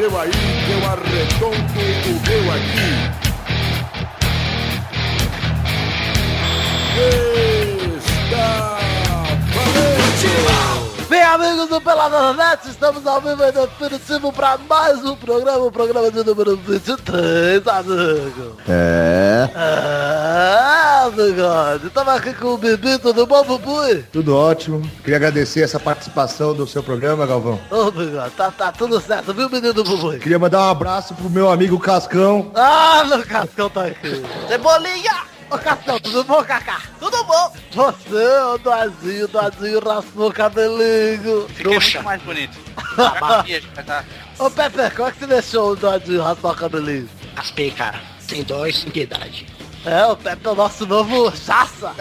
seu aí, que eu arredondo o meu aqui. Está amigos do Pelada Net, estamos ao vivo e definitivo para mais um programa, o programa de número 23, amigo. É, Ah, bigode, estamos aqui com o Bibi, tudo bom, Bubui? tudo ótimo. Queria agradecer essa participação do seu programa, Galvão. Ô, bigode, tá, tá tudo certo, viu, menino Bubui? Queria mandar um abraço pro meu amigo Cascão. Ah, meu Cascão tá aqui. Cebolinha! Ô, Cascão, tudo bom, Cacá? Tudo bom. Você, ô, Doazinho, Doazinho raspou o cabelinho. Fiquei muito mais bonito. Ô, Pepe, como é que você deixou o Doazinho raspar o cabelinho? Raspei, cara. Sem dó e sem piedade. É, o Pepe é o nosso novo chaça.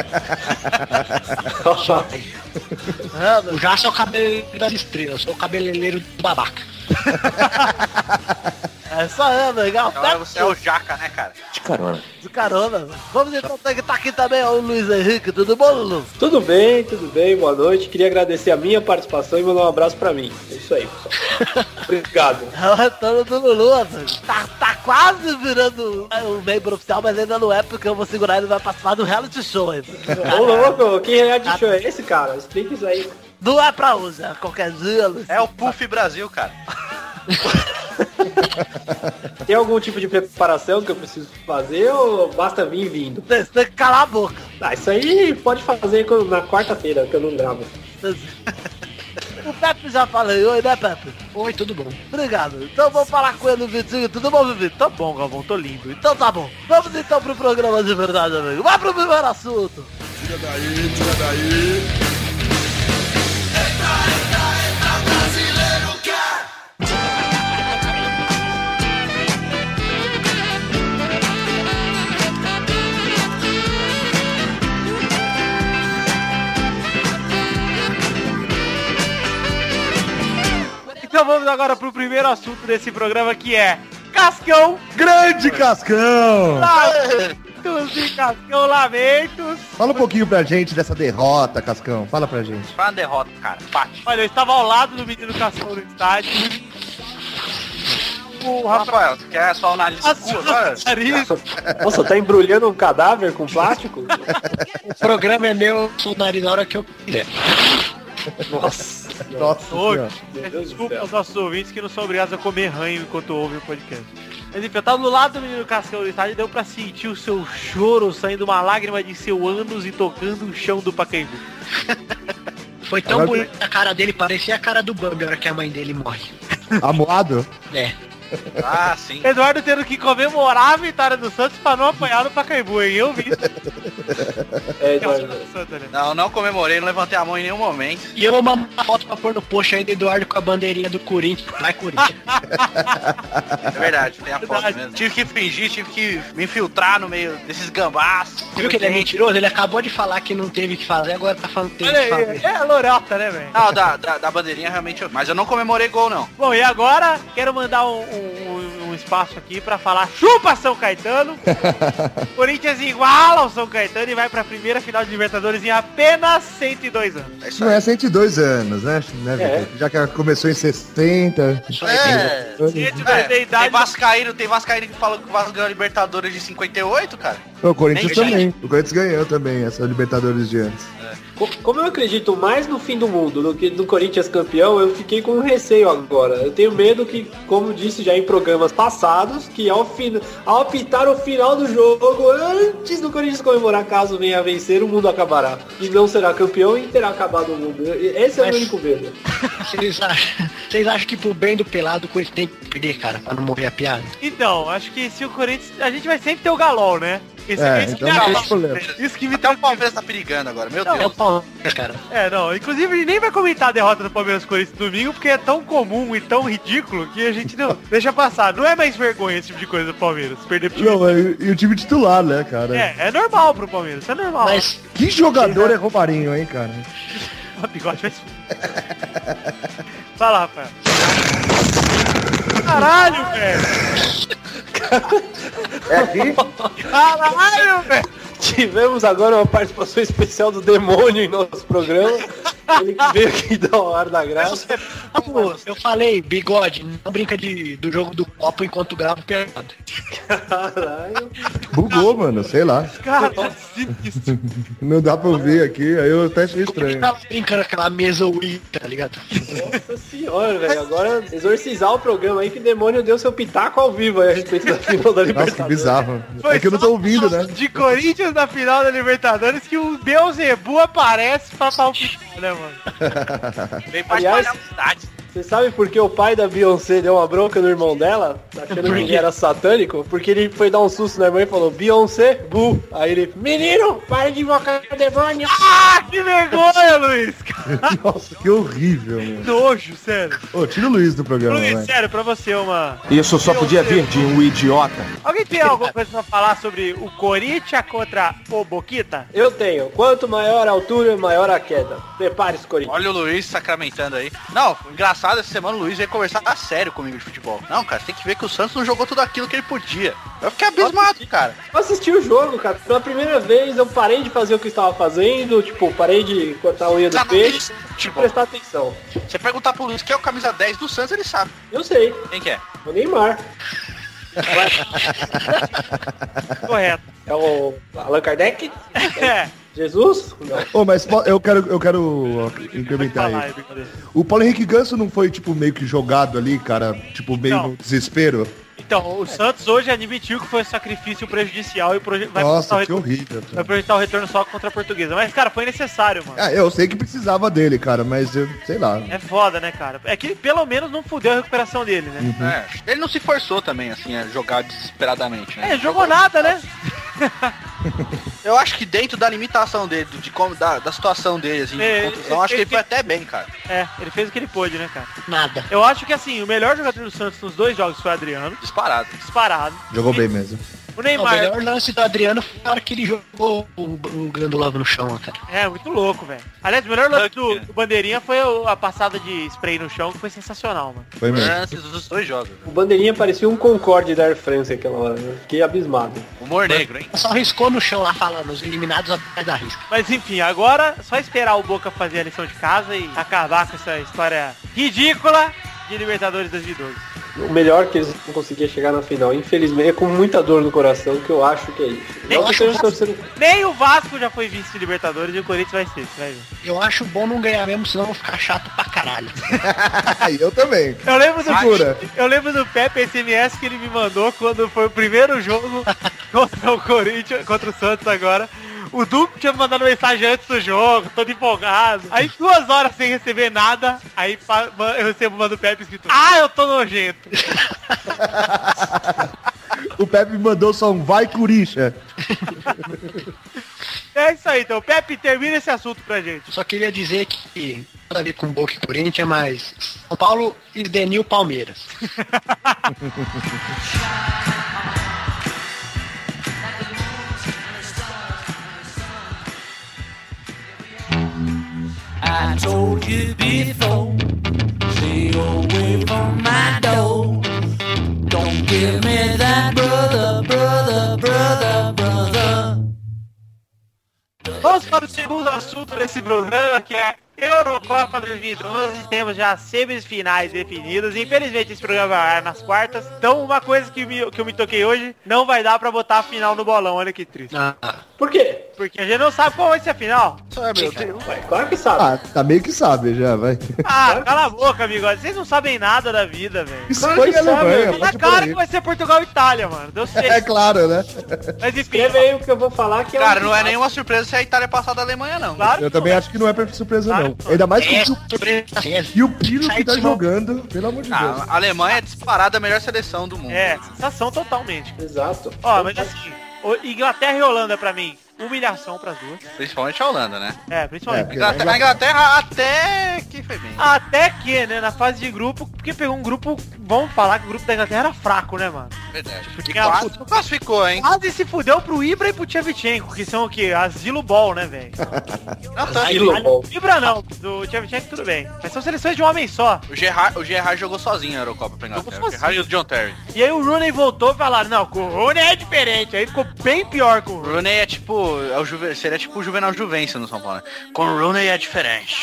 É, meu O Jaça é o cabelo das estrelas, eu sou o cabeleireiro do babaca. É isso aí, legal. Agora você é o jaca, né, cara? De carona. De carona. Vamos então ter que tá aqui também ó, o Luiz Henrique. Tudo bom, Lulu? Tudo bem, tudo bem, boa noite. Queria agradecer a minha participação e mandar um abraço pra mim. É isso aí, pessoal. Obrigado. É o retorno do Lulu. Tá, tá quase virando um membro oficial, mas ainda não é, porque eu vou segurar ele vai participar do reality show ainda. Ô louco, que reality show é esse, cara? Explica isso aí. Não é pra é qualquer dia, Luiz. É o Puff Brasil, cara. Tem algum tipo de preparação que eu preciso fazer ou basta vir vindo? Você tem que calar a boca. Ah, isso aí pode fazer na quarta-feira, que eu não gravo. O Pepe já falei, oi, né, Pepe? Oi, tudo bom? Obrigado. Então vamos falar com ele, Vitinho. Tudo bom, Vivi? Tá bom, Galvão, tô lindo. Então tá bom. Vamos então pro programa de verdade, amigo. Vai pro primeiro assunto. Tira daí, tira daí. Então vamos agora pro primeiro assunto desse programa que é Cascão, Grande Cascão! Lamentos e Cascão Lamentos. Fala um pouquinho pra gente dessa derrota, Cascão. Fala pra gente. Uma derrota, cara. Empate. Olha, eu estava ao lado do menino Cascão no estádio. O Rafael você quer só? Nariz, Nossa, tá embrulhando um cadáver com plástico? O programa é meu, sou o nariz na hora que eu quiser. Nossa. Nossa do desculpa aos nossos ouvintes que não são obrigados a comer ranho enquanto ouvem o podcast. Mas enfim, eu tava do lado do menino Cascão no estádio e deu pra sentir o seu choro saindo uma lágrima de seu ânus e tocando o chão do Pacaembu. Foi tão Agora- bonita a cara dele, parecia a cara do Bambi hora que a mãe dele morre. Amoado? É. Ah, sim. Eduardo tendo que comemorar a vitória do Santos pra não apanhar no Pacaembu, hein? Eu vi isso. É, Eduardo. né? Não, não comemorei, não levantei a mão em nenhum momento. E eu vou mandar uma foto pra pôr no post aí do Eduardo com a bandeirinha do Corinthians. Vai, Corinthians. É verdade, tem a foto Verdade. mesmo. Tive que fingir, tive que me infiltrar no meio desses gambás. Você viu que ele é mentiroso? Ele acabou de falar que não teve que fazer, agora tá falando que teve Olha que aí, fazer. é lorota, né, velho? Não, da, da, da bandeirinha realmente eu... Mas eu não comemorei gol, não. Bom, e agora quero mandar um, um- um espaço aqui pra falar chupa São Caetano. Corinthians iguala ao São Caetano e vai pra primeira final de Libertadores em apenas 102 anos. É isso Não é 102 anos, né? né Vitor? Já que começou em 60. É, Gente, é, da tem Vascaíno, tem Vascaíno que fala que o Vasco ganhou a Libertadores de 58, cara. O Corinthians Nem também. O Corinthians ganhou também essa Libertadores de antes. Co- Como eu acredito mais no fim do mundo do que no Corinthians campeão, eu fiquei com receio agora. Eu tenho medo que, como disse já em programas passados, que ao, fin... ao apitar o final do jogo, antes do Corinthians comemorar, caso venha a vencer, o mundo acabará. E não será campeão e terá acabado o mundo. Esse é o Mas- meu único medo. Vocês acham, vocês acham que pro bem do pelado o Corinthians tem que perder, cara, pra não morrer a piada? Então, acho que se o Corinthians. A gente vai sempre ter o Galol, né? Esse, É, esse então que não me- tem problema. Isso que me Até o Palmeiras tá perigando agora, meu É o Deus. Palmeiras, cara. É, não. Inclusive, gente nem vai comentar a derrota do Palmeiras Corinthians domingo, porque é tão comum e tão ridículo que a gente não deixa passar. Não é mais vergonha esse tipo de coisa do Palmeiras. Perder pro time. Não, e, e o time titular, né, cara? É, é normal pro Palmeiras, é normal. Mas Que jogador é Romarinho, hein, cara? O bigode vai. Vai lá, Rafael. Caralho, velho! É aqui? Caralho, velho! Tivemos agora uma participação especial do demônio em nosso programa. Ele que veio aqui dar o ar da graça. Pô, eu falei, bigode, não brinca de, do jogo do copo enquanto grava pelado. Caralho. Bugou, mano, sei lá. Cara, sinistro. Não dá pra ouvir aqui, aí eu até achei estranho. Tava brincando aquela mesa Wii, tá ligado? Nossa senhora, velho. Agora exorcizar o programa aí que o demônio deu seu pitaco ao vivo aí a respeito da final da Nossa, que Libertadores. bizarro. Foi É que eu não tô ouvindo, né? De Corinthians na final da Libertadores que o Beuzebu aparece pra palpitar, né, mano? Vem pra Aliás- espalhar a cidade. Você sabe por que o pai da Beyoncé deu uma bronca no irmão dela? Achando que ele era satânico? Porque ele foi dar um susto na irmã e falou, Beyoncé, bu. Aí ele, menino, para de invocar o demônio. Ah, que vergonha, Luiz! Nossa, que horrível, mano. Que nojo, sério. Ô, tira o Luiz do programa, Luiz, vai. sério, pra você uma... Isso só podia vir de um idiota. Alguém tem alguma coisa pra falar sobre o Corinthians contra o Boquita? Eu tenho. Quanto maior a altura, maior a queda. Prepare-se, Corinthians. Olha o Luiz sacramentando aí. Não, engraçado, essa semana o Luiz veio conversar a sério comigo de futebol. Não, cara, você tem que ver que o Santos não jogou tudo aquilo que ele podia. Eu fiquei abismado, cara. Eu assisti o jogo, cara. Pela primeira vez eu parei de fazer o que eu estava fazendo. Tipo, parei de cortar a unha do Sabe, peixe e Tipo, prestar atenção. você perguntar pro Luiz quem é o camisa 10 do Santos, ele sabe. Eu sei. Quem que é? O Neymar. Correto. É o Allan Kardec? É, Jesus? Ô, mas po- eu quero, eu quero incrementar aí. O Paulo Henrique Ganso não foi, tipo, meio que jogado ali, cara? Tipo, meio Não. no desespero? Então, o Santos hoje admitiu que foi um sacrifício prejudicial e proje- vai, Nossa, projetar que o retorno, horrível. vai projetar o retorno só contra a portuguesa. Mas, cara, foi necessário, mano. Ah, eu sei que precisava dele, cara, mas eu sei lá. É foda, né, cara? É que pelo menos não fudeu a recuperação dele, né? É, ele não se forçou também, assim, a jogar desesperadamente, né? É, jogou nada, né? Eu acho que dentro da limitação dele, de como, da, da situação dele, assim, É, de contusão, ele- acho que ele ele- foi até bem, cara. É, ele fez o que ele pôde, né, cara? Nada. Eu acho que, assim, o melhor jogador do Santos nos dois jogos foi o Adriano, Disparado. disparado. Jogou bem mesmo. O O Neymar... melhor lance do Adriano foi a hora que ele jogou o, o Gandula no chão, cara. É, muito louco, velho. Aliás, o melhor lance do, né? do Bandeirinha foi o- a passada de spray no chão, que foi sensacional, mano. Foi mesmo. Dos dois jogos. O bandeirinha parecia um Concorde da Air France aquela hora. né? Fiquei abismado. Humor negro, hein? Só riscou no chão lá falando, os eliminados atrás da risca. Mas enfim, agora só esperar o Boca fazer a lição de casa e acabar com essa história ridícula de Libertadores 2012. O melhor que eles não conseguiam chegar na final. Infelizmente, é com muita dor no coração que eu acho que é isso. Nem esteja torcendo- Nem o Vasco já foi vice de Libertadores e o Corinthians vai ser, você vai ver. Eu acho bom não ganhar mesmo, senão eu vou ficar chato pra caralho. Eu também. Eu lembro do Segura. Eu lembro do Pepe SMS que ele me mandou quando foi o primeiro jogo contra o Corinthians, contra o Santos agora. O Duque tinha me mandado mensagem antes do jogo, todo empolgado. Aí duas horas sem receber nada, aí eu recebo uma do Pepe escrito, ah, eu tô nojento. O Pepe mandou só um vai, Curicha. É isso aí, então. Pepe, termina esse assunto pra gente. Só queria dizer que nada a ver com Boca e Corinthians, mas São Paulo e Denil Palmeiras. I told you before, stay away from my door. Don't give me that brother, brother, brother, brother. Vamos para o segundo assunto desse programa, que é Eurocopa 2012. Temos já semifinais definidas. Infelizmente esse programa vai ar nas quartas. Então uma coisa que, me- que eu me toquei hoje, não vai dar pra botar a final no bolão. Olha que triste. Ah, Por quê? Porque a gente não sabe qual vai ser a final. Ué, claro que sabe. Ah, tá meio que sabe já, vai. Ah, cala a boca, amigo. Vocês não sabem nada da vida, velho. Espanha e que sabe, Alemanha, Tá aí. que vai ser Portugal e Itália, mano. Deu É certo. claro, né? Mas enfim, Escreve aí o que eu vou falar que é Cara, um- não é nenhuma surpresa se a Itália passar da Alemanha, não. claro Eu também não. acho que não é pra surpresa, Claro não. Não. Ainda mais é que o, é. e o Pino que tá jogando, pelo amor de Deus. Ah, a Alemanha é disparada a melhor seleção do mundo. É, sensação totalmente. Exato. Ó, mas assim, Inglaterra e Holanda pra mim, humilhação pras duas. Principalmente a Holanda, né? É, principalmente. É. Inglaterra, a Inglaterra até que foi bem. Até que, né, na fase de grupo, porque pegou um grupo, vamos falar que o grupo da Inglaterra era fraco, né, mano? Verdade. Porque a quase puta- classificou, hein? Quase se fudeu pro Ibra e pro Tchevchenko, que são o quê? Asilo Ball, né, velho? Tanto. Aí, Lobão. Ibra não, do Tchevchenko tudo bem. Mas são seleções de um homem só. O Gerrard, o Gerrard jogou sozinho a Eurocopa pra Inglaterra. Jogou O Gerrard e o John Terry. E aí o Rooney voltou e falaram, não, com o Rooney é diferente. Aí ficou bem pior com o O Rooney. Rooney é tipo, é o Juve, seria tipo o Juvenal Juvencio no São Paulo. né? Com o Rooney é diferente.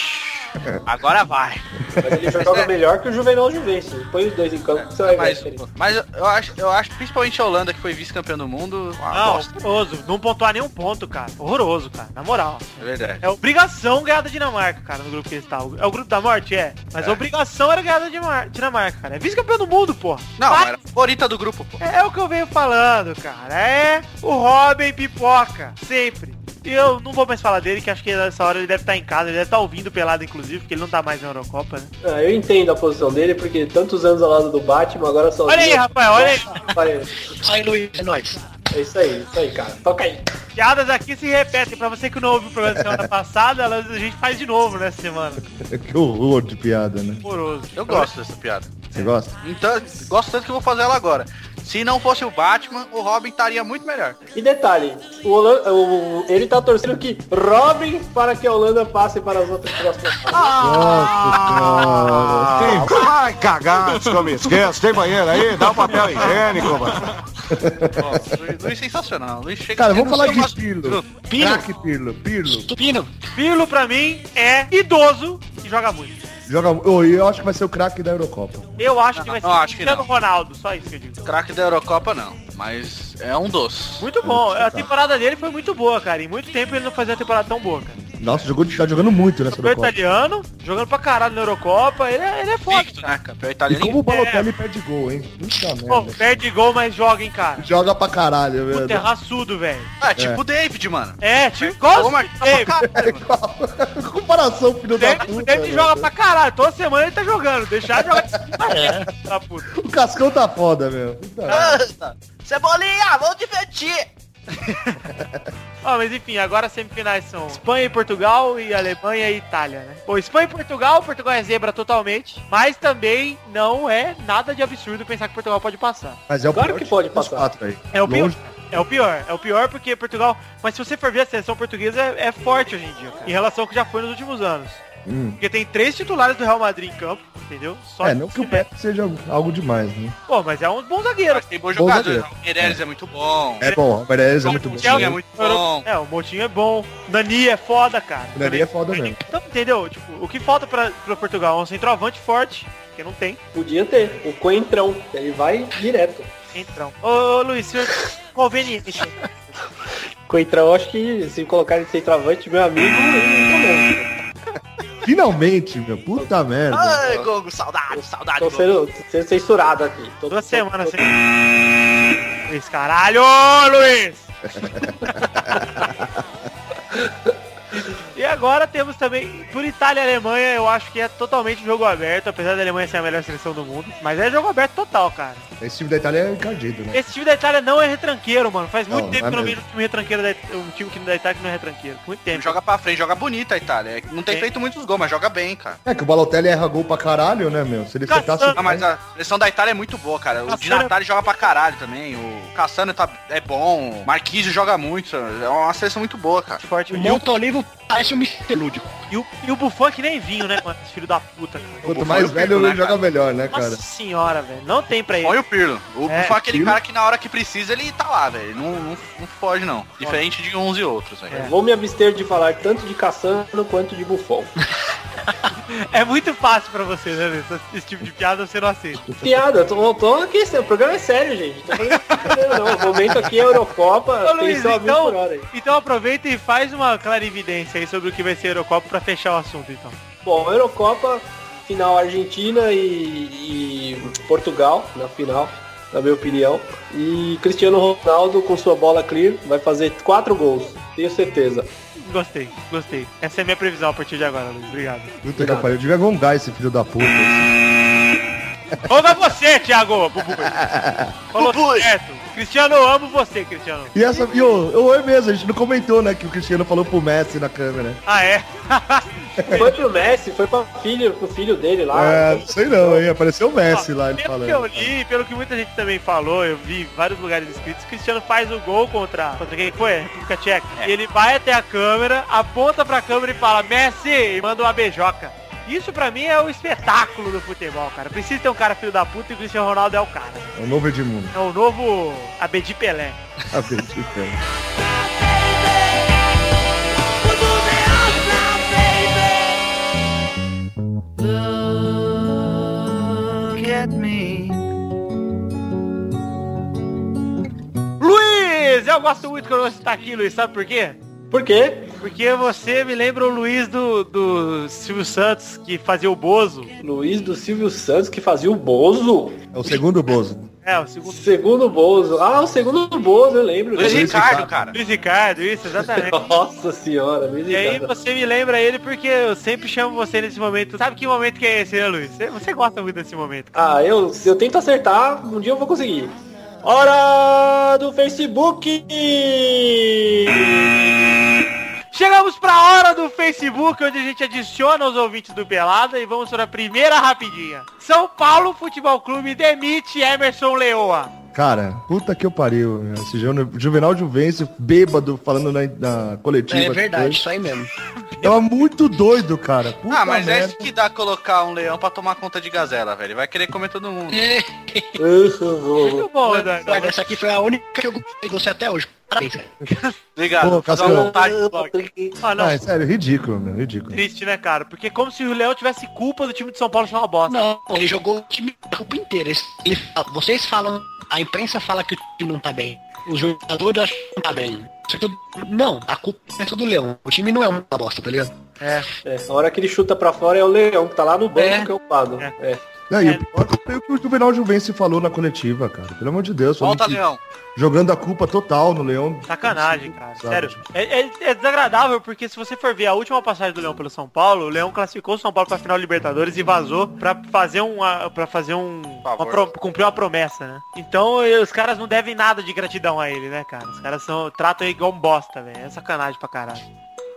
Agora vai. Mas ele joga melhor que o Juvenal Juventus. Põe os dois em campo que você vai Mas, mas eu acho, eu acho, principalmente a Holanda, que foi vice-campeão do mundo, uma Não, bosta. horroroso. Não pontuar nenhum ponto, cara. Horroroso, cara. Na moral. É verdade. É obrigação ganhar da Dinamarca, cara, no grupo que eles estavam. É o grupo da morte? É. Mas É. a obrigação era ganhar da Dinamar- Dinamarca, cara. É vice-campeão do mundo, porra. Não, Vai- era a favorita do grupo, pô. É o que eu venho falando, cara. É o Robin pipoca. Sempre. E eu não vou mais falar dele, que acho que nessa hora ele deve estar em casa, ele deve estar ouvindo pelado, inclusive, porque ele não tá mais na Eurocopa, né? Ah, eu entendo a posição dele, porque tantos anos ao lado do Batman, agora só. Olha aí, rapaz, olha aí. Sai, Luiz, é nóis. É isso aí, isso aí, cara. Toca aí. Piadas aqui se repetem. Pra você que não ouviu o programa da semana passada, elas a gente faz de novo nessa semana. que horror de piada, né? Horroroso. Eu gosto dessa piada. Você gosta? Então, gosto tanto que eu vou fazer ela agora. Se não fosse o Batman, o Robin estaria muito melhor. E detalhe, o Holanda, o- ele tá torcendo que Robin para que a Holanda passe para as outras próximas fases. Nossa senhora. Quem vai cagar, se eu me esqueço? Tem banheiro aí? Dá um papel higiênico, mano. Luiz, Luiz sensacional. Luiz chega Cara, eu vamos falar eu de gosto- Pirlo. Pirlo. Craque Pirlo. Pirlo. Tupino. Pirlo, pra mim, é idoso e joga muito. Joga... Oh, e eu acho que vai ser o craque da Eurocopa. Eu acho que vai ser não, acho que Cristiano. Ronaldo, só isso que eu digo. Craque da Eurocopa não, mas é um dos. Muito bom. A temporada dele foi muito boa, cara. Em muito tempo ele não fazia uma temporada tão boa, cara. Nossa, jogou, tá jogando muito nessa Campeão Eurocopa. italiano, jogando pra caralho na Eurocopa. Ele é, ele é foda. Victo, né? Campeão E italiano. como o Balotelli perde gol, hein? Puta Pô, merda. perde gol, mas joga, hein, cara. Joga pra caralho, Puta, é velho. raçudo, velho. É, tipo o David, mano. É, tipo, igual o Marcos, David. caralho. Comparação, filho da David, o puta. David velho. joga pra caralho. Toda semana ele tá jogando. Deixar de jogar. Tá puta. O Cascão tá foda, meu. Puta merda. Cebolinha, vamos divertir! Mas enfim, agora as semifinais são Espanha e Portugal e Alemanha e Itália, né? Pô, Espanha e Portugal, Portugal é zebra totalmente, mas também não é nada de absurdo pensar que Portugal pode passar. Mas é o Claro pior que de pode passar. quatro. É o pior. É o pior, é o pior porque Portugal. Mas se você for ver a seleção portuguesa é, é forte hoje em dia, cara, em relação ao que já foi nos últimos anos. Hum. Porque tem três titulares do Real Madrid em campo, entendeu? Só É, não que o Pepe seja algo demais, né? Pô, mas é um bom zagueiro. Mas tem bons jogadores. zagueiro. O Meirelles é muito bom. É bom, o Meirelles é muito bom. Coutinho é muito bom. É, o Motinho é bom. Nani é foda, cara. O Nani é foda mesmo. Então, entendeu? Tipo, o que falta pra, pra Portugal é um centroavante forte, que não tem. Podia ter. O Coentrão, ele vai direto. Entrão. Ô, ô Luiz, senhor conveniente. Coentrão, acho que se colocar de centroavante, meu amigo. Finalmente, meu. Puta merda. Ai, Gogo, saudade, saudade, Tô sendo, sendo censurado aqui. Tô, Duas tô- semanas tô- sem. Luiz, caralho, Luiz! Agora temos também, por Itália e Alemanha, eu acho que é totalmente jogo aberto, apesar da Alemanha ser a melhor seleção do mundo. Mas é jogo aberto total, cara. Esse time da Itália é encardido, né? Esse time da Itália não é retranqueiro, mano. Faz muito Não, tempo não é que eu não vejo um time retranqueiro da um time que da Itália que não é retranqueiro. Muito tempo. Joga pra frente, joga bonita a Itália. Não tem É. feito muitos gols, mas joga bem, cara. É que o Balotelli erra gol pra caralho, né, meu? Se ele acertasse... Ah, mas a seleção da Itália é muito boa, cara. O Cassano- Di Natale joga pra caralho também. O Cassano tá, é bom. O Marquise joga muito. É uma seleção muito boa, cara. forte. O o, Montolivo parece um lúdico. e, o, e o Buffon é que nem vinho, né, mano? Esse filho da puta. cara. Quanto Buffon mais e o velho, Pirlo, né, ele joga cara? melhor, né, cara? Nossa senhora, velho. Não tem pra ele. Põe o Pirlo. O É, Buffon é aquele Pirlo. cara que na hora que precisa ele tá lá, velho. Não, não, não foge, não. Diferente de uns e outros, velho. É. Vou me abster de falar tanto de Cassano quanto de Buffon. É muito fácil pra você, né? Esse- tipo de piada você não aceita. Piada, eu tô, tô aqui, o programa é sério, gente. Tô brincadeira, não. O momento aqui é Eurocopa, Ô, Luiz, então, hora então aproveita e faz uma clarividência aí sobre o que vai ser a Eurocopa pra fechar o assunto, então. Bom, Eurocopa, final Argentina e, e Portugal na final, na minha opinião. E Cristiano Ronaldo com sua bola clear vai fazer quatro gols, tenho certeza. Gostei, gostei. Essa é a minha previsão a partir de agora, Luiz. Obrigado. Puta que pariu. Devia gongar esse filho da puta. Ou vai você, Thiago. Falou certo. Cristiano, eu amo você, Cristiano. E essa, e o oi mesmo, a gente não comentou, né, que o Cristiano falou pro Messi na câmera. Ah, é? Foi pro Messi, foi pro filho, pro filho dele lá. é, não sei não, hein, apareceu o Messi lá, ele pelo falando. que eu li, pelo que muita gente também falou, eu vi em vários lugares escritos, Cristiano faz o gol contra, contra quem que foi? República Tcheca. E ele vai até a câmera, aponta pra câmera e fala, Messi, e manda uma beijoca. Isso pra mim é o espetáculo do futebol, cara. Precisa ter um cara filho da puta e o Cristiano Ronaldo é o cara. É o novo Edmundo. É o novo Abedi Pelé. Abedi Pelé. Luiz, eu gosto muito quando você tá aqui, Luiz, sabe por quê? Por quê? Porque você me lembra o Luiz do, do Silvio Santos, que fazia o Bozo. Luiz do Silvio Santos que fazia o Bozo. É o segundo Bozo. É, o segundo. Segundo Bozo. Ah, o segundo Bozo, eu lembro. Luiz. Ricardo, cara. Luiz Ricardo, isso, exatamente. Nossa senhora, Luiz E aí Ricardo. você me lembra ele porque eu sempre chamo você nesse momento. Sabe que momento que é esse, né, Luiz? Você, gosta muito desse momento. Ah, eu, se eu tento acertar, um dia eu vou conseguir. Hora do Facebook! Chegamos pra hora do Facebook, onde a gente adiciona os ouvintes do Pelada e vamos para a primeira rapidinha. São Paulo Futebol Clube demite Emerson Leoa. Cara, puta que eu pariu. meu. Esse Ju- Juvenal Juvencio, bêbado, falando na, na coletiva. É verdade, depois. isso aí mesmo. Tava muito doido, cara. Puta Ah, mas é merda. isso que dá colocar um leão pra tomar conta de gazela, velho. Vai querer comer todo mundo. Muito bom. Olha, essa aqui foi a única que eu gostei de você até hoje. Obrigado. Pô, Fazer uma Cascão. vontade de Ah, não. Ah, é sério, ridículo, meu, ridículo. Triste, né, cara? Porque é como se o Leão tivesse culpa do time de São Paulo ser uma bosta. Não, ele jogou o time a culpa inteira. Ele- vocês falam, a imprensa fala que o time não tá bem. Os jogadores acham que não tá bem. Tudo- Não, a culpa é do Leão. O time não é uma bosta, tá ligado? É, a hora que ele chuta pra fora é o Leão, que tá lá no banco É. que é o Pado. É. É. Não, e o pior foi o que o Juvenal Juvencio falou na coletiva, cara. Pelo amor de Deus. falando Volta, que- leão. Jogando a culpa total no Leão. Sacanagem, cara. Sabe? Sério. É, é- é desagradável porque se você for ver a última passagem do Leão pelo São Paulo, o Leão classificou o São Paulo pra final Libertadores e vazou pra fazer um para fazer um uma pro- cumprir uma promessa, né? Então eh, os caras não devem nada de gratidão a ele, né, cara? Os caras são tratam ele igual um bosta, velho. É sacanagem pra caralho.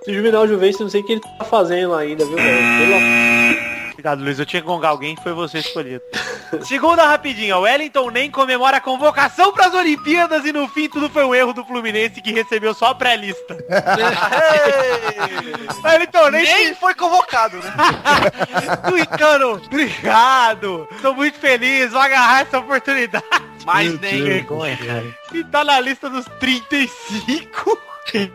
Esse Juvenal Juvencio, não sei o que ele tá fazendo ainda, viu, velho? Pelo- Obrigado, Luiz. Eu tinha que gongar alguém, foi você escolhido. Segunda rapidinha. O Wellington nem comemora a convocação pras Olimpíadas e no fim tudo foi um erro do Fluminense que recebeu só a pré-lista. Wellington nem, Nem foi convocado, né? Tuitano, obrigado. Tô muito feliz, vou agarrar essa oportunidade. Mas Meu nem. Vergonha, cara. E tá na lista dos 35.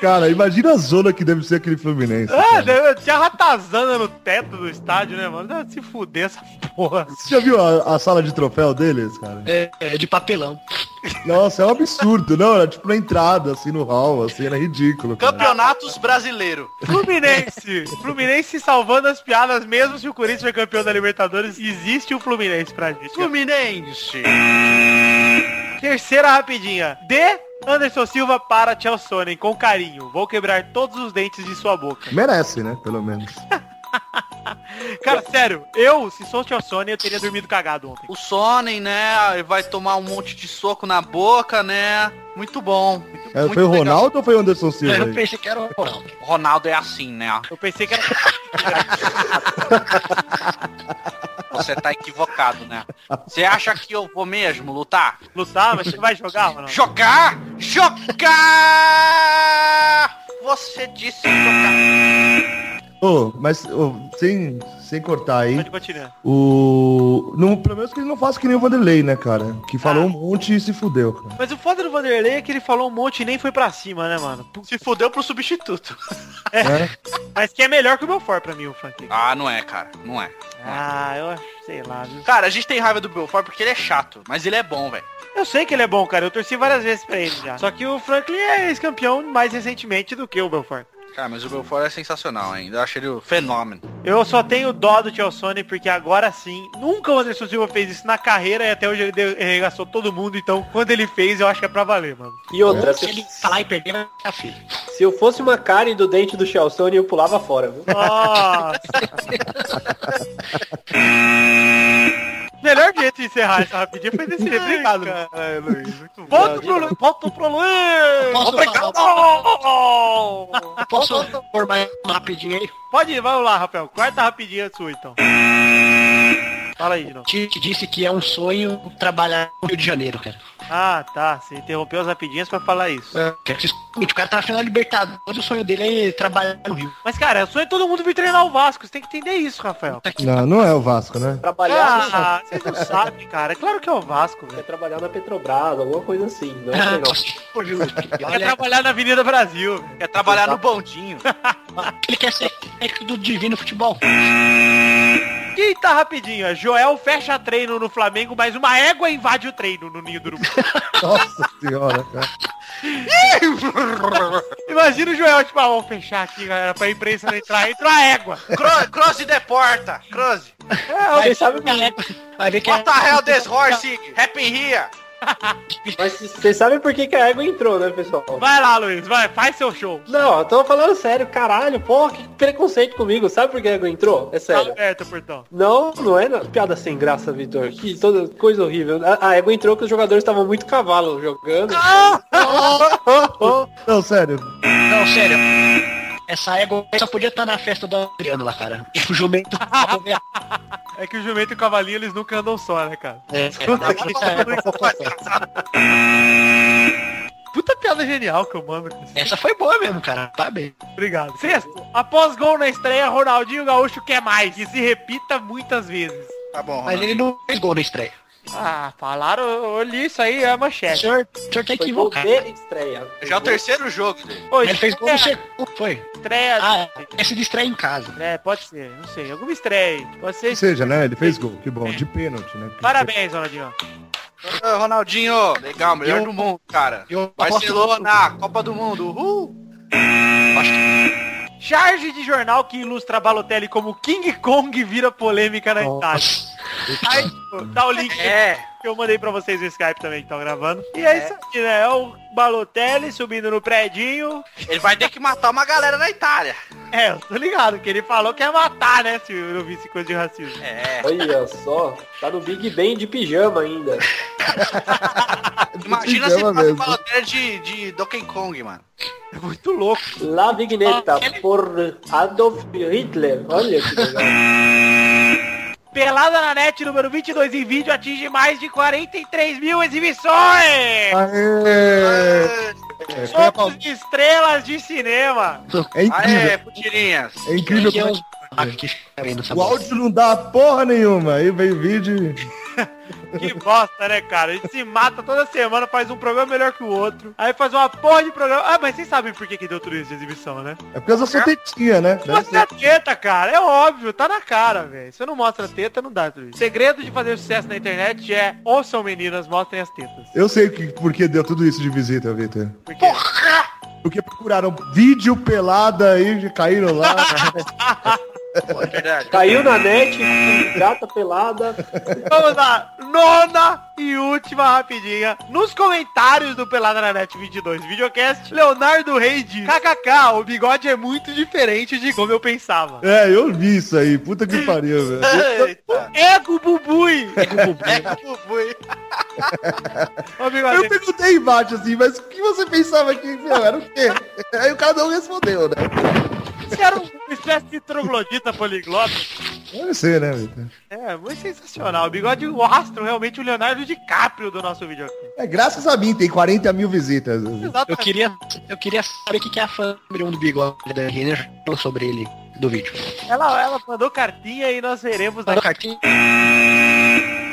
Cara, imagina a zona que deve ser aquele Fluminense. Ah, deve- tinha ratazana no teto do estádio, né, mano? Deve se fuder essa porra. Você já viu a, a sala de troféu deles, cara? É, é de papelão. Nossa, é um absurdo, não? Era tipo na entrada, assim, no hall, assim, era ridículo. Cara. Campeonatos brasileiro. Fluminense. Fluminense salvando as piadas, mesmo se o Corinthians for campeão da Libertadores, existe o Fluminense pra gente. Fluminense. Terceira rapidinha. D. Anderson Silva para Chelsea com carinho. Vou quebrar todos os dentes de sua boca. Merece, né? Pelo menos. Cara, sério, eu, se sou o Chelsea, eu teria dormido cagado ontem. O Sonnen, né? ele Vai tomar um monte de soco na boca, né? Muito bom. Muito, É, muito foi o legal. Ronaldo ou foi o Anderson Silva? Eu aí? pensei que era o Ronaldo. O Ronaldo é assim, né? Eu pensei que era. Você tá equivocado, né? Você acha que eu vou mesmo lutar? lutar, mas você vai jogar, mano? Jogar? Jogar! Você disse jogar. Ô, mas ô, sem, sem cortar aí, Pode continuar. o. No, pelo menos que ele não faça que nem o Vanderlei, né, cara? Que falou Ah. um monte e se fudeu, cara. Mas o foda do Vanderlei é que ele falou um monte e nem foi pra cima, né, mano? Se fudeu pro substituto. É. Mas que é melhor que o Belfort pra mim, o Franklin. Ah, não é, cara. Não é. Ah, eu sei lá, viu? Cara, a gente tem raiva do Belfort porque ele é chato, mas ele é bom, velho. Eu sei que ele é bom, cara. Eu torci várias vezes pra ele já. Só que o Franklin é ex-campeão mais recentemente do que o Belfort. Cara, mas o Belfort é sensacional ainda. Eu acho ele um fenômeno. Eu só tenho dó do Chelsea porque agora sim, nunca o Anderson Silva fez isso na carreira e até hoje ele deu- arregaçou todo mundo. Então, quando ele fez, eu acho que é pra valer, mano. E outra, Se se, ele falar e perder, vai ficar feio. se eu fosse uma Karen do dente do Chelsea, eu pulava fora, viu? Nossa. Melhor jeito de encerrar essa rapidinha foi desse jeito. Obrigado, Luiz. Volta pro Luiz. Volta pro Luiz. Posso Obrigado. Posso pôr mais uma rapidinho aí? Pode ir, vai lá, Rafael. Quarta rapidinha sua, então. Fala aí, de novo. Tite disse que é um sonho trabalhar no Rio de Janeiro, cara. Ah, tá. Você interrompeu as rapidinhas pra falar isso. Quer que o cara tá na final da Libertadores, o sonho dele é trabalhar no Rio. Mas, cara, é sonho todo mundo vir treinar o Vasco. Você tem que entender isso, Rafael. Não, não é o Vasco, né? Trabalhar, Ah, vocês não sabem, cara. É claro que é o Vasco, quer velho. trabalhar na Petrobras, alguma coisa assim. Não é legal. Quer trabalhar na Avenida Brasil. Quer trabalhar no bondinho. ele quer ser técnico do Divino Futebol. Quinta rapidinha. Joel fecha treino no Flamengo, mas uma égua invade o treino no Ninho do Urubu. Nossa senhora, cara. Imagina o Joel, tipo, ah, vamos fechar aqui, galera, pra imprensa não entrar. Entra a égua. Cro Cross deporta. Cross. Vocês sabem, Vai ver que What the hell this horse happen here? mas vocês sabem por que, que a égua entrou, né, pessoal? Vai lá, Luiz, vai, faz seu show. Não, eu tô falando sério, caralho, porra, que preconceito comigo. Sabe por que a égua entrou? É Tá sério. aberto, portão. Não, não é na- piada sem graça, Vitor. Que toda coisa horrível. A, a égua entrou que os jogadores estavam muito cavalo jogando. Não, sério. Não, sério. Essa égua só podia estar na festa do Adriano lá, cara. O jumento. É que o jumento e o cavalinho, eles nunca andam só, né, cara? é, Puta piada genial que eu mando. essa foi boa mesmo, cara. Parabéns. Obrigado. Sexto, após gol na estreia, Ronaldinho Gaúcho quer mais. Que se repita muitas vezes. Tá bom, Mas ele não fez gol na estreia. Ah, falaram, eu li isso aí, é a O manchete. senhor, o senhor tá equivocado. estreia. Já é o terceiro jogo dele. Ele fez gol no segundo. Foi. Estreia. Ah, esse de estreia em casa. É, pode ser, não sei. Alguma estreia aí. Pode ser. Ou seja, né? Ele fez gol. Que bom. De pênalti, né? Parabéns, Ronaldinho. Ô, Ronaldinho, legal, melhor Eu- do mundo, cara. eu Barcelona, Copa do Mundo, uhul. Acho que... Charge de jornal que ilustra Balotelli como King Kong vira polêmica na Itália. Aí, dá o link É, que eu mandei pra vocês no Skype também que estão gravando. E é, isso aí, né? É o Balotelli subindo no predinho. ele vai ter que matar uma galera na Itália. É, eu tô ligado que ele falou que ia matar, né? Se eu não visse coisa de racismo. É, Olha só, tá no Big Ben de pijama ainda. imagina se o mesmo. Balotelli de, de Donkey Kong, mano. É muito louco. La Vigneta por Adolf Hitler. Olha que legal. Pelada na net número 22 em vídeo atinge mais de 43 mil exibições! Aê! É, pau- Somos estrelas de cinema! é incrível. Aê, putirinhas. É incrível. É O áudio não dá porra nenhuma. Aí veio o vídeo. Que bosta, né, cara? A gente se mata toda semana, faz um programa melhor que o outro. Aí faz uma porra de programa. Ah, mas vocês sabem por que, que deu tudo isso de exibição, né? É por causa da sua tetinha, né? A ser. teta, cara. É óbvio, tá na cara, velho. Se você não mostra teta, não dá tudo isso. Segredo de fazer sucesso na internet é ouçam meninas, mostrem as tetas. Eu sei que, por que deu tudo isso de visita, Vitor. Porque Porque procuraram vídeo pelada aí, já caíram lá. É verdade. Caiu na net, gata pelada. vamos lá, nona e última rapidinha. Nos comentários do Pelada na Net 22 videocast, Leonardo Reis diz, kkk, o bigode é muito diferente de como eu pensava. é, eu vi isso aí. Puta que pariu, velho. Eita. Ego bubui! É, bubui. Ô, Eu bigode, perguntei embaixo assim, mas o que você pensava que meu, era o quê? Aí o cada um respondeu, né? Você era uma espécie de troglodita poliglota. Deve ser, né, Vitor? É, muito sensacional. O bigode mostra realmente o Leonardo DiCaprio do nosso vídeo aqui. É, graças a mim, tem 40 mil visitas. Eu queria, eu queria saber o que, que a fã número um do bigode da Renner falou sobre ele do vídeo. Ela, ela mandou cartinha e nós veremos Mandou daqui. cartinha.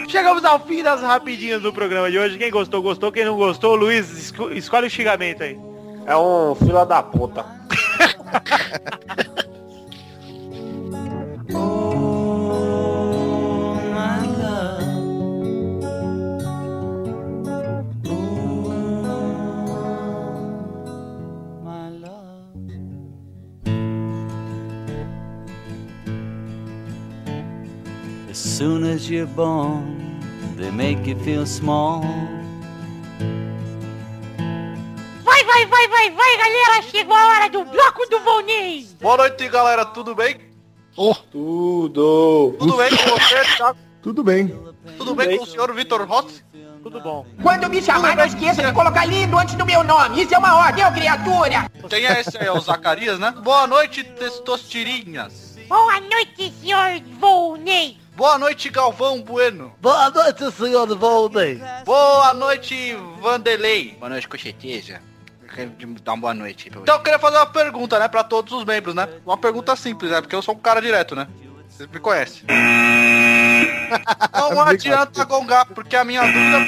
Chegamos ao fim das rapidinhas do programa de hoje. Quem gostou, gostou. Quem não gostou, Luiz, esco- escolhe o xingamento aí. É um fila da puta. As soon as you're born, they make you feel small. Vai, vai, vai, galera! Chegou a hora do bloco do Volney! Boa noite, galera. Tudo bem? Oh, Tudo. Tudo bem com você, Thiago? Tudo bem. Tudo bem com o senhor Vitor Rossi? Tudo bom. Quando me chamar, não esqueça de colocar lindo antes do meu nome. Isso é uma ordem, ô criatura. Tem esse aí, é o Zacarias, né? Boa noite, testostirinhas. Boa noite, senhor Volney! Boa noite, Galvão Bueno. Boa noite, senhor Volney. Boa noite, Vanderlei. Boa noite, quero dar uma boa noite você. Então eu queria fazer uma pergunta, né, pra todos os membros, né? Uma pergunta simples, né? Porque eu sou um cara direto, né? Vocês me conhecem. Não adianta gongar, porque a minha dúvida...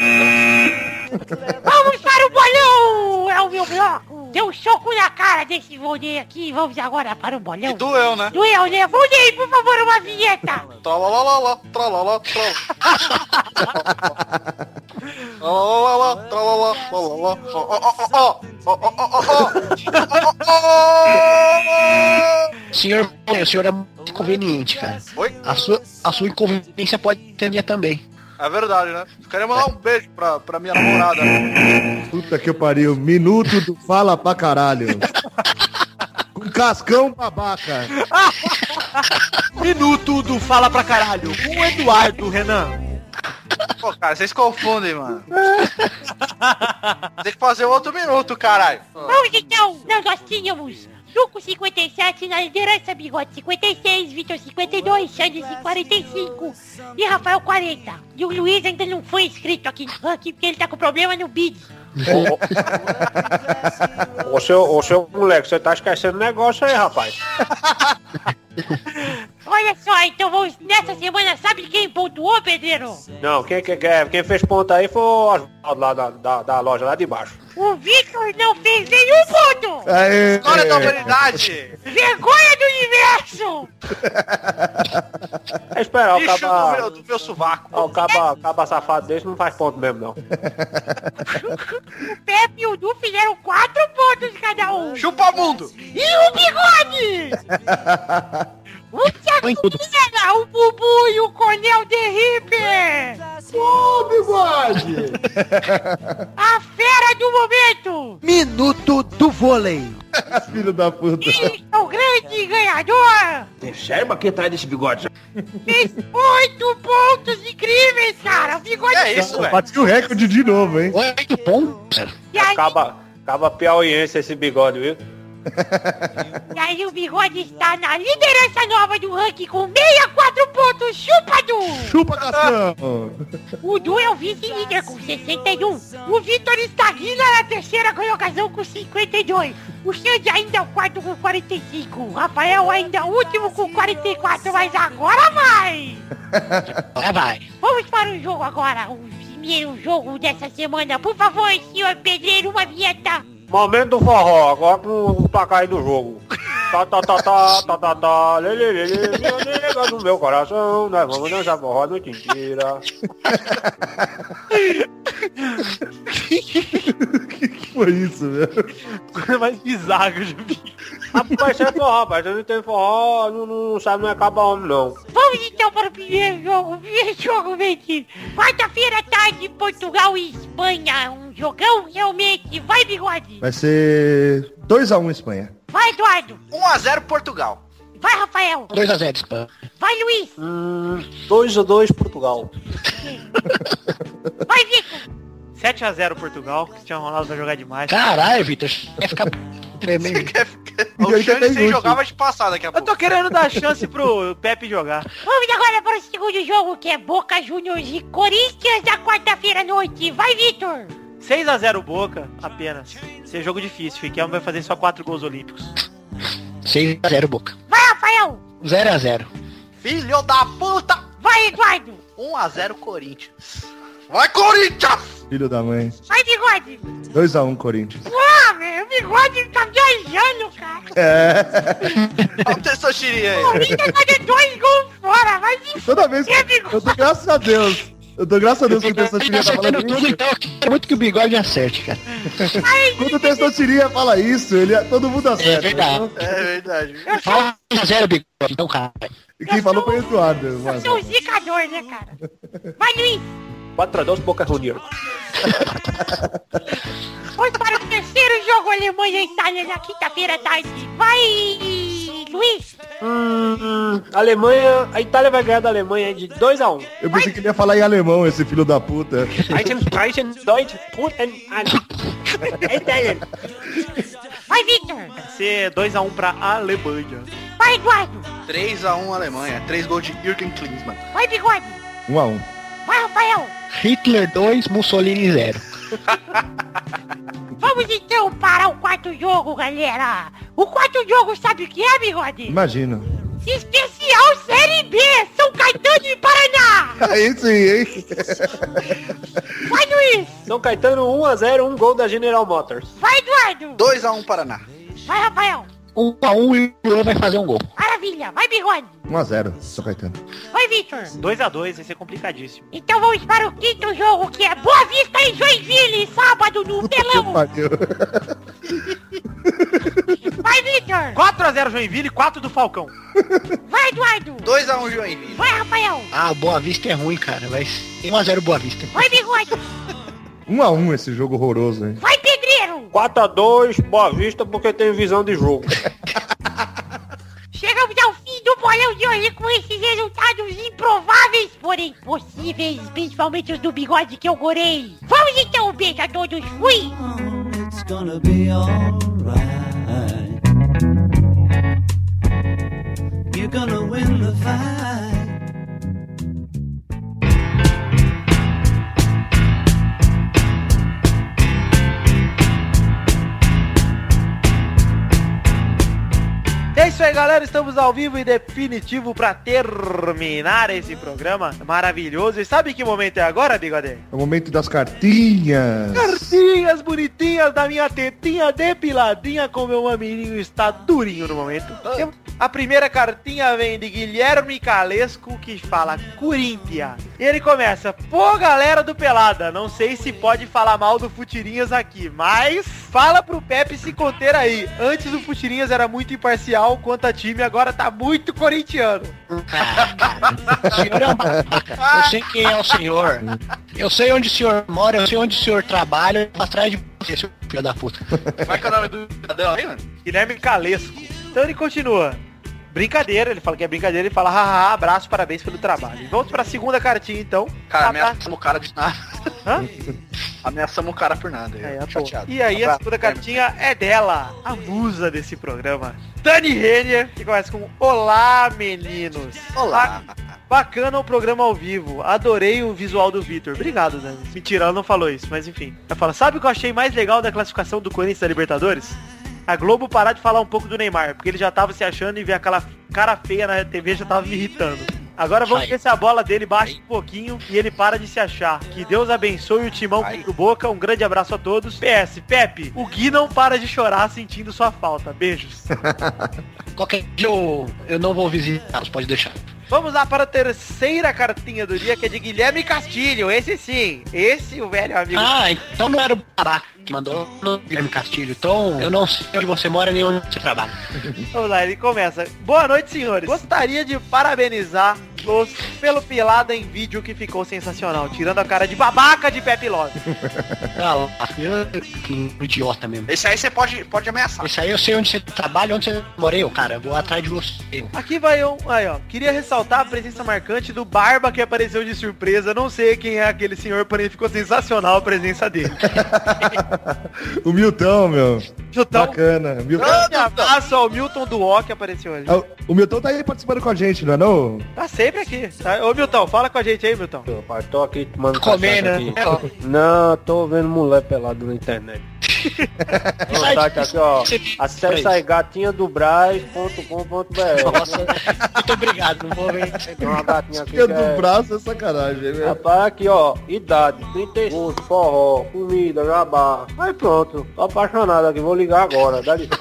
Vamos para o bolão! É o meu bloco! Deu um soco na cara desse Volney aqui. Vamos agora para o bolão. E doeu, né? Doeu, né? Volney, por favor, uma vinheta! Tralalala, tralalala, tralalala, Senhor, o senhor é muito conveniente, cara. Oi? A sua, a sua inconveniência pode ter minha também. É verdade, né? Queria mandar um beijo pra, pra minha namorada. Puta que pariu. Minuto do fala pra caralho. Com cascão babaca. Minuto do Fala Pra Caralho. Com Eduardo, Renan. Pô, cara, vocês confundem, mano. Tem que fazer outro minuto, caralho. Vamos então! Nós tínhamos Suco 57 na liderança, Bigode 56, Vitor 52, Xande 45 e Rafael 40. E o Luiz ainda não foi inscrito aqui no ranking porque ele tá com problema no bid. Ô seu, ô seu moleque, você tá esquecendo negócio aí, rapaz. Olha só, então vamos nessa semana, sabe quem pontuou, Pedreiro? Não, quem, quem, quem, quem fez ponta aí foi o Oswaldo lá da, da, da loja lá de baixo. O Vitor não fez nenhum ponto! Aê. História da humanidade. Vergonha do universo! É esperar o Bicho do caba... meu, do meu sovaco. O caba, caba safado desse não faz ponto mesmo, não. O Pepe e o Du fizeram quatro pontos cada um! Chupa mundo. E o Bigode! O Tchacuera, o Bubu e o Cornel de Ripper! Ô, bigode! A fera do momento! Minuto do vôlei. Filho da puta. E o grande ganhador! Tem sério aqui atrás desse bigode? Fez oito pontos incríveis, cara! O Bigode... É isso, velho. Bati o recorde de novo, hein? Oito pontos. E Acaba, acaba piauiense esse bigode, viu? E aí o Bigode está na liderança nova do ranking com 64 pontos! Chupa, Du! Chupa, Cascão! O Du é o vice-líder com 61. O Vitor estagna na terceira colocação com 52. O Xande ainda é o quarto com 45. O Rafael ainda é o último com 44. Mas agora vai! Vai, vai. Vamos para o jogo agora. O primeiro jogo dessa semana. Por favor, senhor Pedreiro, uma vinheta. Momento do forró, agora com o placar do jogo. Tá, tá, tá, tá, tá, tá, tá, lê, lê, lê, lê, nega do meu coração, nós vamos dançar forró a noite inteira. foi isso, velho? Coisa mais bizarra que eu já vi. Rapaz, isso é forró, rapaz, você não tem forró, não, não sabe, não é caba homem, não. Vamos então para o primeiro jogo. O primeiro jogo, gente. Quarta-feira à tarde, Portugal e Espanha. Um jogão realmente. Vai, bigode. Vai ser 2x1 Espanha. Vai, Eduardo. 1x0 Portugal. Vai, Rafael. 2x0, Spam. Vai, Luiz. Hum, 2x2 Portugal. Vai, Vitor. 7x0 Portugal. Cristiano Ronaldo vai jogar demais. Caralho, Vitor. Quer ficar tremendo. O E aí Xande vai te passar daqui a Eu pouco. tô querendo dar chance pro Pepe jogar. Vamos agora para o segundo jogo, que é Boca Juniors e Corinthians da quarta-feira à noite. Vai, Vitor. 6x0 Boca, apenas. Ser jogo difícil. Fiquelmo vai fazer só 4 gols olímpicos. 6x0, Boca. Vai, Rafael. 0x0. Filho da puta. Vai, Eduardo. 1x0 Corinthians. Vai, Corinthians! Filho da mãe. Vai, Bigode. 2x1 Corinthians. Ah, meu, o Bigode tá viajando, cara. É. Olha o Testosterinha aí. Corinthians vai ter dois gols fora. Vai se Toda vez que. Eu tô graças a Deus. Eu tô graças a Deus que o Testosterinha tá falando tudo, isso. então eu quero muito que o bigode acerte, cara. Quando o Testosterinha fala isso, ele, todo mundo É acerta. verdade. É verdade. Fala 1x0, bigode, então, cara. E quem falou foi o Eduardo. Eu sou um zicador, né, cara? Vai, Luiz. 4x2 Boca Juniors. Vamos para o terceiro jogo Alemanha e Itália na quinta-feira tarde. Vai, Luiz. Hum, Alemanha, a Itália vai ganhar da Alemanha de 2x1. Eu pensei que ele ia falar em alemão, esse filho da puta. Eichen, Eichen, Deutsch, Putin, Italien. Vai, Victor. Vai ser 2x1 pra Alemanha. Vai, Eduardo. 3x1 Alemanha. 3 gols de Jürgen Klinsmann. Vai, Bigode. 1x1. Vai, Rafael. Hitler 2, Mussolini 0. Vamos então para o quarto jogo, galera. O quarto jogo sabe o que é, Bigode? Imagina. Especial Série B, São Caetano e Paraná. Aí sim, hein? Vai, Luiz. São Caetano 1x0, um gol da General Motors. Vai, Eduardo. 2x1 Paraná. Vai, Rafael. Um a um e o Luan vai fazer um gol. Maravilha. Vai, Bigode. 1x0, São Caetano. Vai, Victor. 2x2, vai ser complicadíssimo. Então vamos para o quinto jogo, que é Boa Vista em Joinville, sábado no Pelão. Pariu. Vai, Victor. 4x0 Joinville e 4 do Falcão. Vai, Eduardo. 2x1 Joinville. Vai, Rafael. Ah, Boa Vista é ruim, cara. Vai ser 1x0 Boa Vista. Vai, Bigode. 1x1 esse jogo horroroso, hein? Vai, Pedreiro. 4x2, Boa Vista, porque tem visão de jogo. Chegamos ao fim do bolão de hoje com esses resultados improváveis, porém possíveis, principalmente os do bigode que eu gorei. Vamos então, um beijo a todos, fui! It's aí, galera. Estamos ao vivo e definitivo pra terminar esse programa maravilhoso. E sabe que momento é agora, Bigode? É o momento das cartinhas. Cartinhas bonitinhas da minha tetinha depiladinha com meu mamirinho está durinho no momento. A primeira cartinha vem de Guilherme Calesco que fala Corinthians. Ele começa, pô galera do Pelada, não sei se pode falar mal do Futirinhas aqui, mas fala pro Pepe se conter aí. Antes o Futirinhas era muito imparcial quanto a time, agora tá muito corintiano. Ah, senhor é. Eu sei quem é o senhor. Eu sei onde o senhor mora, eu sei onde o senhor trabalha, atrás de você, seu filho da puta. Vai que é o nome do cidadão aí, mano? Guilherme Calesco. Então ele continua. Brincadeira, ele fala que é brincadeira, ele fala, haha, abraço, parabéns pelo trabalho. E vamos pra segunda cartinha, então. Cara, ameaçamos o cara de nada. Hã? Ameaçamos o cara por nada. É, eu à tô toa. chateado. E aí a segunda cartinha é dela, a musa desse programa. Dani Renner, que começa com Olá, meninos. Olá. Ba- Bacana o programa ao vivo. Adorei o visual do Vitor. Obrigado, Dani. Mentira, ela não falou isso, mas enfim. Ela fala, sabe o que eu achei mais legal da classificação do Corinthians da Libertadores? A Globo parar de falar um pouco do Neymar, porque ele já tava se achando e ver aquela cara feia na TV já tava me irritando. Agora vamos ver se a bola dele baixa um pouquinho e ele para de se achar. Que Deus abençoe o timão Ai. contra o Boca. Um grande abraço a todos. PS, Pepe, o Gui não para de chorar sentindo sua falta. Beijos. Qualquer dia eu, eu não vou visitá-los, pode deixar. Vamos lá para a terceira cartinha do dia, que é de Guilherme Castilho. Esse sim. Esse, o velho amigo. Ah, então não era o babaca que mandou no Guilherme Castilho. Então eu não sei onde você mora nem onde você trabalha. Vamos lá, ele começa. Boa noite, senhores. Gostaria de parabenizar os pelo pilada em vídeo que ficou sensacional, tirando a cara de babaca de Pepe Love. Ah idiota mesmo. Esse aí você pode, pode ameaçar. Esse aí eu sei onde você trabalha, onde você mora, eu, cara. Eu Vou atrás de você. Aqui vai um. Aí, ó. Queria ressaltar a presença marcante do Barba que apareceu de surpresa. Não sei quem é aquele senhor, porém ficou sensacional a presença dele. o Milton, meu. Milton. Bacana. Milton. Grande abraço ao Milton Duó que apareceu ali. Ah, O Milton tá aí participando com a gente, não é não? Tá sempre aqui. Tá? Ô Milton, fala com a gente aí, Milton. Rapaz, tô aqui tomando Comendo, né? aqui. Não, tô vendo mulher pelado na internet. O site aqui, ó. Acesse aí gatinhadobraz.com.br. Nossa, muito obrigado, não vou ver. Tem uma gatinha aqui Fica que do é... braço é sacanagem, né? Rapaz, aqui ó, idade, 35, forró, comida, jabá. Aí pronto, tô apaixonado aqui, vou ligar agora, dá licença.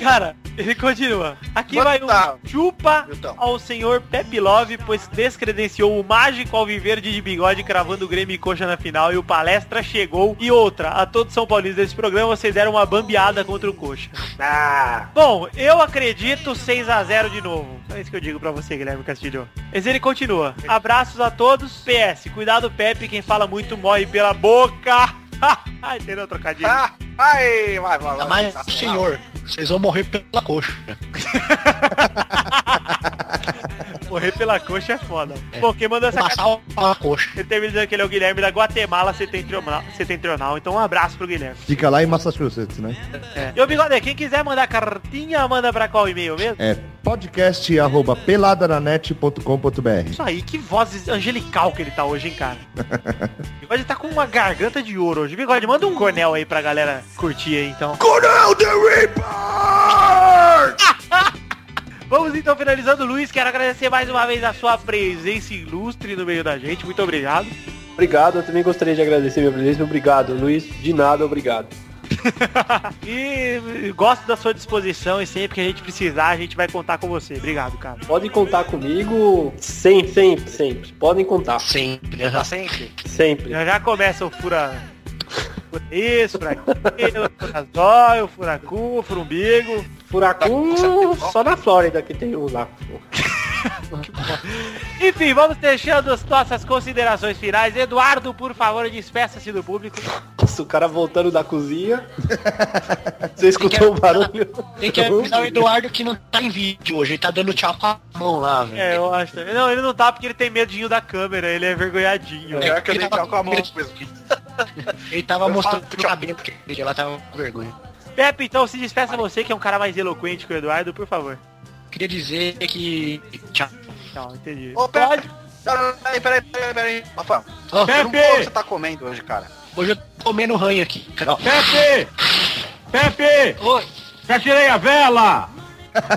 Cara, ele continua. Aqui Manda vai um tá. chupa Milton. ao senhor Pepe Love, pois descredenciou o mágico alviverde de bigode cravando o Grêmio e coxa na final e o palestra chegou. E outra, a todos São Paulinos desse programa, vocês deram uma bambeada contra o coxa. Ah, Bom, eu acredito 6 a 0 de novo. É isso que eu digo pra você, Guilherme Castilho. Mas ele continua. Abraços a todos. PS, cuidado Pepe, quem fala muito morre pela boca. Ai, entendeu trocadilho? Ah, ai, vai, vai, vai. Mas, senhor, vocês vão morrer pela coxa. Morrer pela coxa é foda. Bom, quem mandou essa. Passar uma coxa. Ele termina dizendo que ele é o Guilherme da Guatemala setentrional, setentrional. Então um abraço pro Guilherme. Fica lá em Massachusetts, né? E o Bigode, quem quiser mandar cartinha, manda pra qual e-mail mesmo? É podcast arroba peladananet.com.br Isso aí, que voz angelical que ele tá hoje, hein, cara. O Bigode tá com uma garganta de ouro hoje. Bigode, manda um cornel aí pra galera curtir aí, então. Coronel the Reaper! Vamos então finalizando, Luiz. Quero agradecer mais uma vez a sua presença ilustre no meio da gente. Muito obrigado. Obrigado, eu também gostaria de agradecer minha presença. Obrigado, Luiz. De nada, obrigado. E gosto da sua disposição e sempre que a gente precisar, a gente vai contar com você. Obrigado, cara. Podem contar comigo sempre, sempre, sempre. Podem contar. Sempre. Tá sempre. Sempre. Já já começa o fura... isso, fura aquilo, fura zóio, fura cu, fura umbigo. Furacão só na Flórida que tem um lá. Enfim, vamos deixando as nossas considerações finais. Eduardo, por favor, despeça-se do público. Nossa, o cara voltando da cozinha. Você escutou o barulho? Tem que avisar o Eduardo que não tá em vídeo hoje. Ele tá dando tchau com a mão lá, velho. É, eu acho. Não, ele não tá porque ele tem medinho da câmera, ele é vergonhadinho. Pior que eu ele dei tchau com a mão com mesmo. Ele tava Eu mostrando o cabelo porque ela tava com vergonha. Pepe, então se despeça você, que é um cara mais eloquente que o Eduardo, por favor. Queria dizer que. Tchau. Tchau, entendi. Ô, peraí, peraí, peraí, peraí, peraí. Rafael, não Pepe! vou o que você tá comendo hoje, cara. hoje eu tô comendo ranho aqui. Ó, Pepe! Pepe! Oi. Já tirei a vela!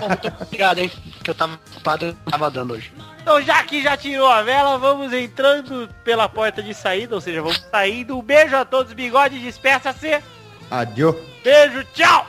Muito obrigado, hein? Que eu tava ocupado, eu tava dando hoje. Então, já que já tirou a vela, vamos entrando pela porta de saída, ou seja, vamos saindo. Um beijo a todos, bigode, despeça-se. Adio. Beijo, tchau!